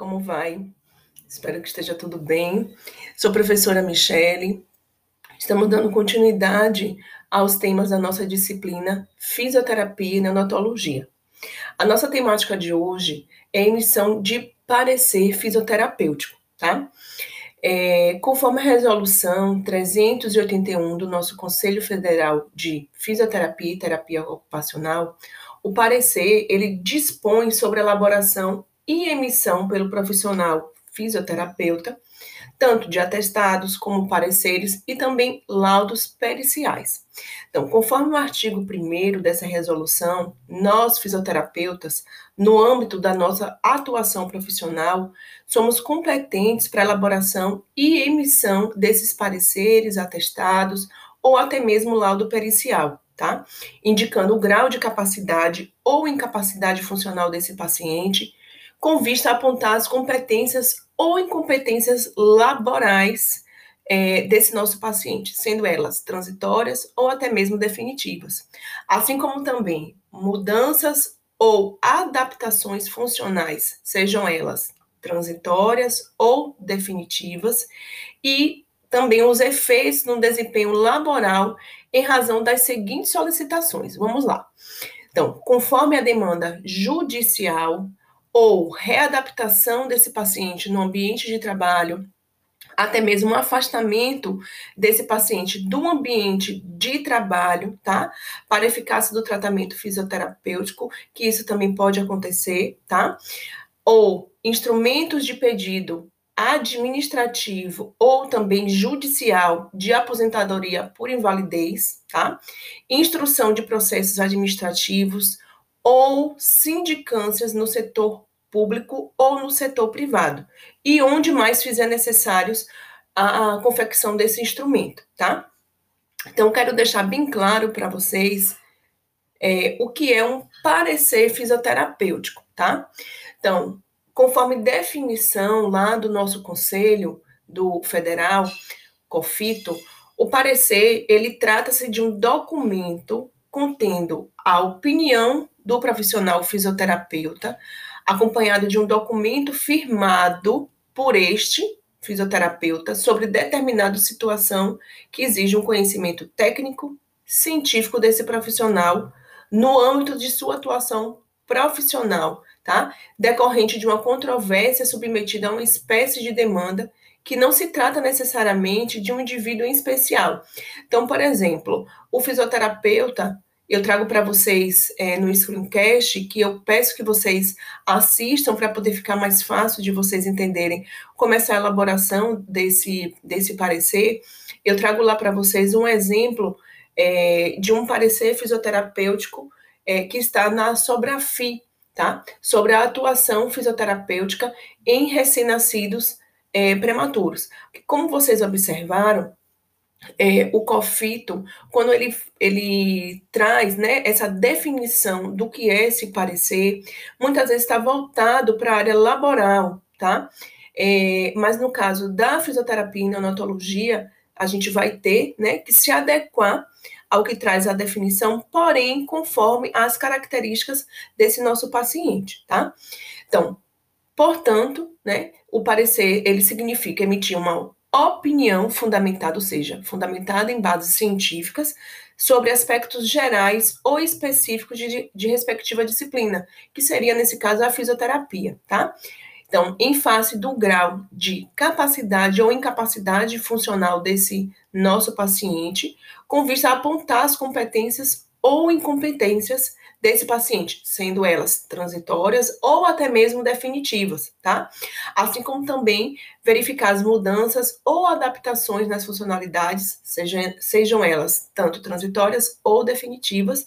como vai? Espero que esteja tudo bem. Sou professora Michele. Estamos dando continuidade aos temas da nossa disciplina Fisioterapia e Neonatologia. A nossa temática de hoje é emissão de parecer fisioterapêutico, tá? É, conforme a resolução 381 do nosso Conselho Federal de Fisioterapia e Terapia Ocupacional, o parecer ele dispõe sobre a elaboração e emissão pelo profissional fisioterapeuta, tanto de atestados como pareceres e também laudos periciais. Então, conforme o artigo 1 dessa resolução, nós fisioterapeutas, no âmbito da nossa atuação profissional, somos competentes para elaboração e emissão desses pareceres, atestados ou até mesmo laudo pericial, tá? Indicando o grau de capacidade ou incapacidade funcional desse paciente com vista a apontar as competências ou incompetências laborais é, desse nosso paciente, sendo elas transitórias ou até mesmo definitivas, assim como também mudanças ou adaptações funcionais, sejam elas transitórias ou definitivas, e também os efeitos no desempenho laboral em razão das seguintes solicitações. Vamos lá. Então, conforme a demanda judicial, ou readaptação desse paciente no ambiente de trabalho, até mesmo um afastamento desse paciente do ambiente de trabalho, tá? Para eficácia do tratamento fisioterapêutico, que isso também pode acontecer, tá? Ou instrumentos de pedido administrativo ou também judicial de aposentadoria por invalidez, tá? Instrução de processos administrativos ou sindicâncias no setor público ou no setor privado, e onde mais fizer necessários a, a confecção desse instrumento, tá? Então, quero deixar bem claro para vocês é, o que é um parecer fisioterapêutico, tá? Então, conforme definição lá do nosso conselho do federal, COFITO, o parecer, ele trata-se de um documento contendo a opinião do profissional fisioterapeuta, acompanhado de um documento firmado por este fisioterapeuta sobre determinada situação que exige um conhecimento técnico, científico desse profissional no âmbito de sua atuação profissional, tá? Decorrente de uma controvérsia submetida a uma espécie de demanda que não se trata necessariamente de um indivíduo em especial. Então, por exemplo, o fisioterapeuta eu trago para vocês é, no screencast, que eu peço que vocês assistam para poder ficar mais fácil de vocês entenderem como essa elaboração desse, desse parecer. Eu trago lá para vocês um exemplo é, de um parecer fisioterapêutico é, que está na Sobrafi, tá? Sobre a atuação fisioterapêutica em recém-nascidos é, prematuros. Como vocês observaram, é, o COFITO, quando ele, ele traz né, essa definição do que é esse parecer, muitas vezes está voltado para a área laboral, tá? É, mas no caso da fisioterapia e neonatologia, a gente vai ter né, que se adequar ao que traz a definição, porém conforme as características desse nosso paciente, tá? Então, portanto, né, o parecer ele significa emitir uma opinião fundamentada, seja, fundamentada em bases científicas, sobre aspectos gerais ou específicos de, de respectiva disciplina, que seria, nesse caso, a fisioterapia, tá? Então, em face do grau de capacidade ou incapacidade funcional desse nosso paciente, com vista a apontar as competências ou incompetências desse paciente, sendo elas transitórias ou até mesmo definitivas, tá? Assim como também verificar as mudanças ou adaptações nas funcionalidades, sejam, sejam elas tanto transitórias ou definitivas,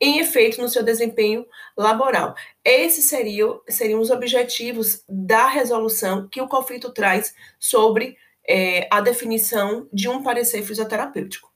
em efeito no seu desempenho laboral. Esses seriam, seriam os objetivos da resolução que o conflito traz sobre é, a definição de um parecer fisioterapêutico.